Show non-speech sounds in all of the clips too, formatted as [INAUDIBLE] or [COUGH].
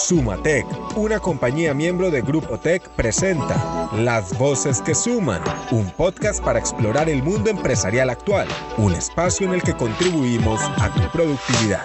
Sumatec, una compañía miembro de Grupo Tech, presenta Las Voces que Suman, un podcast para explorar el mundo empresarial actual, un espacio en el que contribuimos a tu productividad.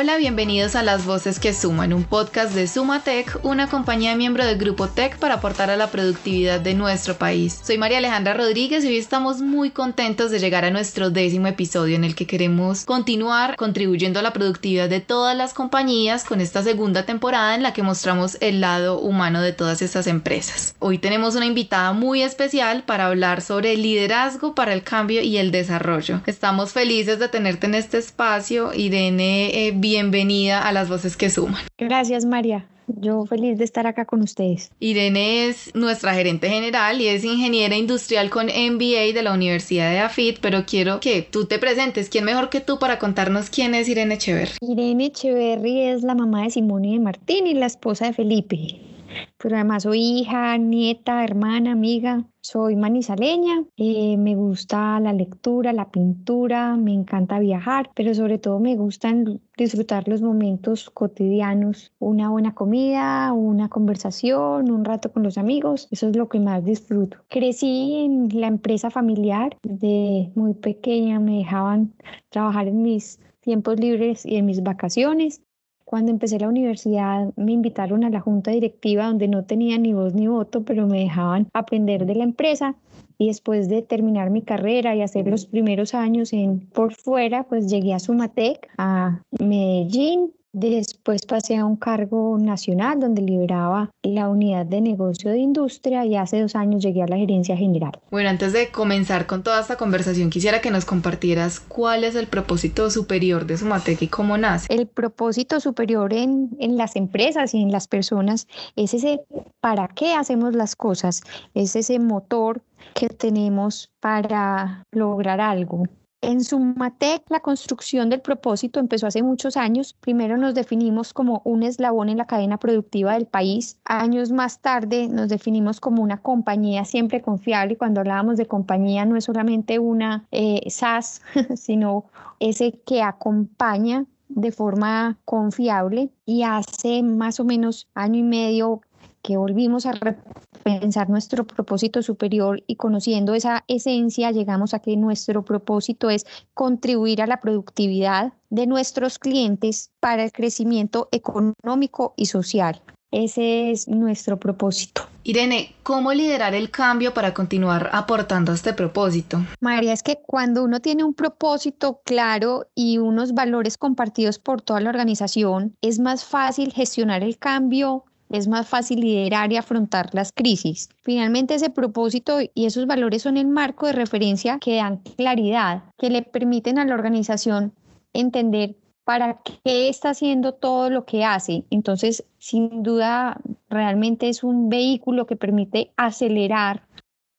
Hola, bienvenidos a Las Voces que Suman, un podcast de Sumatec, una compañía miembro del Grupo Tech para aportar a la productividad de nuestro país. Soy María Alejandra Rodríguez y hoy estamos muy contentos de llegar a nuestro décimo episodio en el que queremos continuar contribuyendo a la productividad de todas las compañías con esta segunda temporada en la que mostramos el lado humano de todas estas empresas. Hoy tenemos una invitada muy especial para hablar sobre el liderazgo para el cambio y el desarrollo. Estamos felices de tenerte en este espacio, Irene. Eh, bienvenida a las voces que suman. Gracias, María. Yo feliz de estar acá con ustedes. Irene es nuestra gerente general y es ingeniera industrial con MBA de la Universidad de AFIT, pero quiero que tú te presentes. ¿Quién mejor que tú para contarnos quién es Irene Echeverry? Irene Echeverry es la mamá de Simón y de Martín y la esposa de Felipe pero además soy hija, nieta, hermana, amiga. Soy manizaleña, eh, me gusta la lectura, la pintura, me encanta viajar, pero sobre todo me gustan disfrutar los momentos cotidianos, una buena comida, una conversación, un rato con los amigos, eso es lo que más disfruto. Crecí en la empresa familiar, de muy pequeña me dejaban trabajar en mis tiempos libres y en mis vacaciones. Cuando empecé la universidad me invitaron a la junta directiva donde no tenía ni voz ni voto, pero me dejaban aprender de la empresa y después de terminar mi carrera y hacer los primeros años en por fuera, pues llegué a Sumatec, a Medellín Después pasé a un cargo nacional donde lideraba la unidad de negocio de industria y hace dos años llegué a la gerencia general. Bueno, antes de comenzar con toda esta conversación, quisiera que nos compartieras cuál es el propósito superior de Sumatec y cómo nace. El propósito superior en, en las empresas y en las personas es ese para qué hacemos las cosas, es ese motor que tenemos para lograr algo. En Sumatec, la construcción del propósito empezó hace muchos años. Primero nos definimos como un eslabón en la cadena productiva del país. Años más tarde nos definimos como una compañía siempre confiable. Y cuando hablábamos de compañía no es solamente una eh, SaaS, [LAUGHS] sino ese que acompaña de forma confiable. Y hace más o menos año y medio que volvimos a repensar nuestro propósito superior y conociendo esa esencia llegamos a que nuestro propósito es contribuir a la productividad de nuestros clientes para el crecimiento económico y social. Ese es nuestro propósito. Irene, ¿cómo liderar el cambio para continuar aportando a este propósito? María, es que cuando uno tiene un propósito claro y unos valores compartidos por toda la organización, es más fácil gestionar el cambio, es más fácil liderar y afrontar las crisis. Finalmente, ese propósito y esos valores son el marco de referencia que dan claridad, que le permiten a la organización entender para qué está haciendo todo lo que hace. Entonces, sin duda, realmente es un vehículo que permite acelerar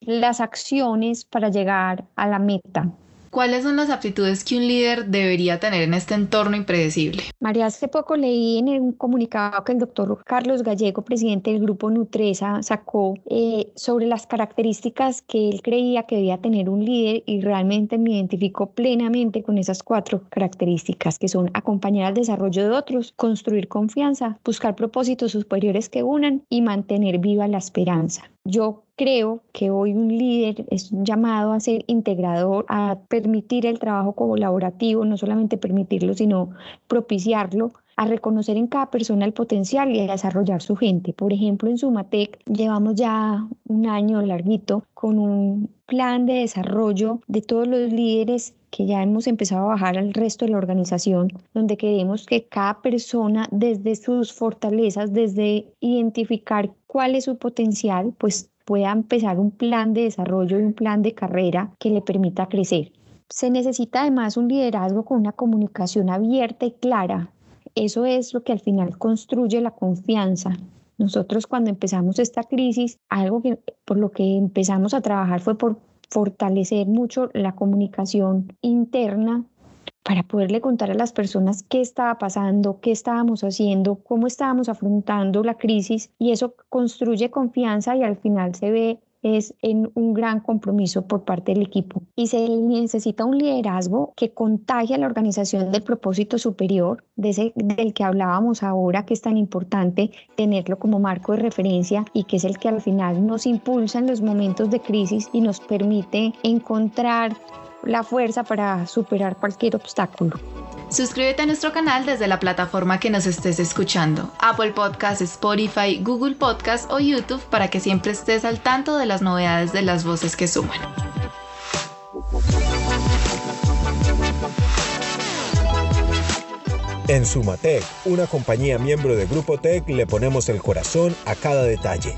las acciones para llegar a la meta. ¿Cuáles son las aptitudes que un líder debería tener en este entorno impredecible? María, hace poco leí en un comunicado que el doctor Carlos Gallego, presidente del grupo Nutresa, sacó eh, sobre las características que él creía que debía tener un líder y realmente me identificó plenamente con esas cuatro características que son acompañar al desarrollo de otros, construir confianza, buscar propósitos superiores que unan y mantener viva la esperanza. Yo creo que hoy un líder es llamado a ser integrador, a permitir el trabajo colaborativo, no solamente permitirlo, sino propiciarlo, a reconocer en cada persona el potencial y a desarrollar su gente. Por ejemplo, en Sumatec llevamos ya un año larguito con un plan de desarrollo de todos los líderes que ya hemos empezado a bajar al resto de la organización, donde queremos que cada persona desde sus fortalezas, desde identificar cuál es su potencial, pues pueda empezar un plan de desarrollo y un plan de carrera que le permita crecer. Se necesita además un liderazgo con una comunicación abierta y clara. Eso es lo que al final construye la confianza. Nosotros cuando empezamos esta crisis, algo que por lo que empezamos a trabajar fue por fortalecer mucho la comunicación interna para poderle contar a las personas qué estaba pasando, qué estábamos haciendo, cómo estábamos afrontando la crisis y eso construye confianza y al final se ve es en un gran compromiso por parte del equipo y se necesita un liderazgo que contagie a la organización del propósito superior, de ese, del que hablábamos ahora, que es tan importante tenerlo como marco de referencia y que es el que al final nos impulsa en los momentos de crisis y nos permite encontrar la fuerza para superar cualquier obstáculo. Suscríbete a nuestro canal desde la plataforma que nos estés escuchando, Apple Podcasts, Spotify, Google Podcasts o YouTube para que siempre estés al tanto de las novedades de las voces que suman. En Sumatec, una compañía miembro de Grupo Tech, le ponemos el corazón a cada detalle.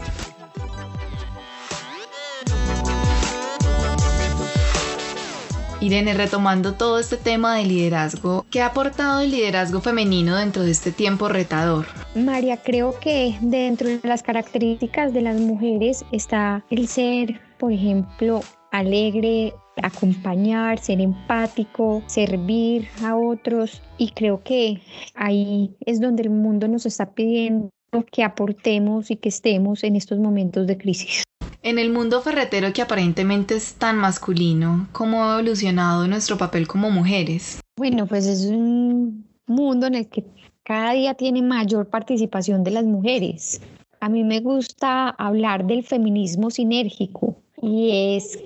Irene, retomando todo este tema de liderazgo, ¿qué ha aportado el liderazgo femenino dentro de este tiempo retador? María, creo que dentro de las características de las mujeres está el ser, por ejemplo, alegre, acompañar, ser empático, servir a otros y creo que ahí es donde el mundo nos está pidiendo que aportemos y que estemos en estos momentos de crisis. En el mundo ferretero que aparentemente es tan masculino, ¿cómo ha evolucionado nuestro papel como mujeres? Bueno, pues es un mundo en el que cada día tiene mayor participación de las mujeres. A mí me gusta hablar del feminismo sinérgico y es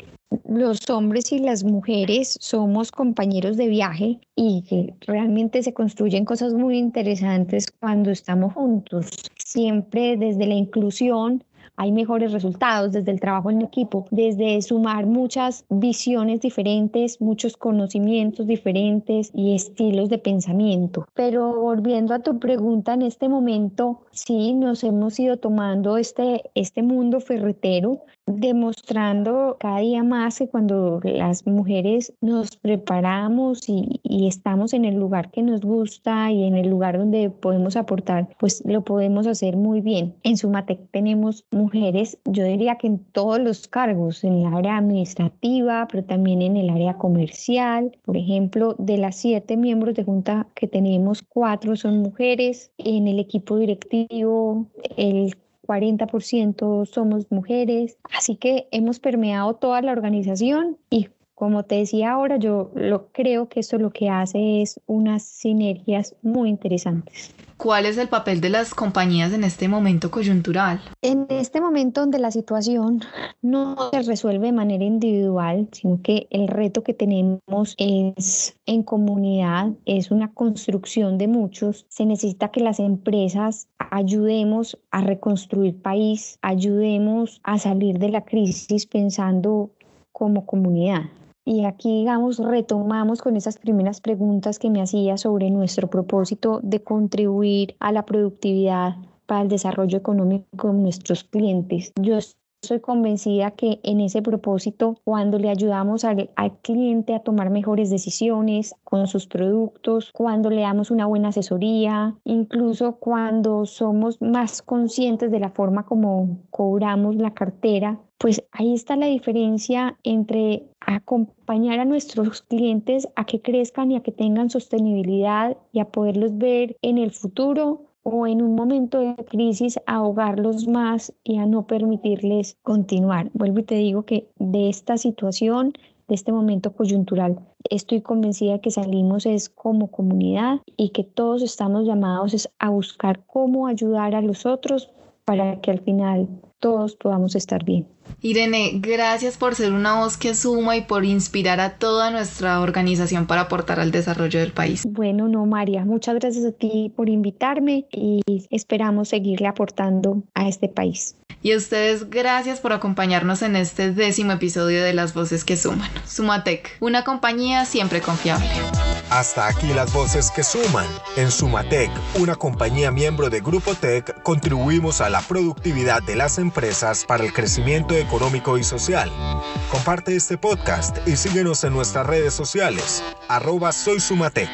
los hombres y las mujeres somos compañeros de viaje y que realmente se construyen cosas muy interesantes cuando estamos juntos. Siempre desde la inclusión hay mejores resultados desde el trabajo en equipo, desde sumar muchas visiones diferentes, muchos conocimientos diferentes y estilos de pensamiento. Pero volviendo a tu pregunta, en este momento sí nos hemos ido tomando este, este mundo ferretero demostrando cada día más que cuando las mujeres nos preparamos y, estamos en el lugar que nos gusta y en el lugar donde podemos aportar, pues lo podemos hacer muy bien. En Sumatec tenemos mujeres, yo diría que en todos los cargos, en el área administrativa, pero también en el área comercial. Por ejemplo, de las siete miembros de junta que tenemos, cuatro son mujeres. En el equipo directivo, el 40% somos mujeres, así que hemos permeado toda la organización y como te decía ahora, yo lo creo que esto lo que hace es unas sinergias muy interesantes. ¿Cuál es el papel de las compañías en este momento coyuntural? En este momento donde la situación no se resuelve de manera individual, sino que el reto que tenemos es en comunidad, es una construcción de muchos, se necesita que las empresas ayudemos a reconstruir país, ayudemos a salir de la crisis pensando como comunidad. Y aquí, digamos, retomamos con esas primeras preguntas que me hacía sobre nuestro propósito de contribuir a la productividad para el desarrollo económico de nuestros clientes. Yo soy convencida que en ese propósito, cuando le ayudamos al, al, cliente a tomar mejores decisiones con sus productos, cuando le damos una buena asesoría, incluso cuando somos más conscientes de la forma como cobramos la cartera, pues ahí está la diferencia entre acompañar a nuestros clientes a que crezcan y a que tengan sostenibilidad y a poderlos ver en el futuro o en un momento de crisis ahogarlos más y a no permitirles continuar. Vuelvo y te digo que de esta situación, de este momento coyuntural, estoy convencida que salimos es como comunidad y que todos estamos llamados es a buscar cómo ayudar a los otros para que al final todos podamos estar bien. Irene, gracias por ser una voz que suma y por inspirar a toda nuestra organización para aportar al desarrollo del país. Bueno, no, María, muchas gracias a ti por invitarme y esperamos seguirle aportando a este país. Y a ustedes, gracias por acompañarnos en este décimo episodio de Las Voces que Suman. Sumatec, una compañía siempre confiable. Hasta aquí las voces que suman. En Sumatec, una compañía miembro de Grupo Tech, contribuimos a la productividad de las empresas para el crecimiento económico y social. Comparte este podcast y síguenos en nuestras redes sociales. Arroba Soy Sumatec.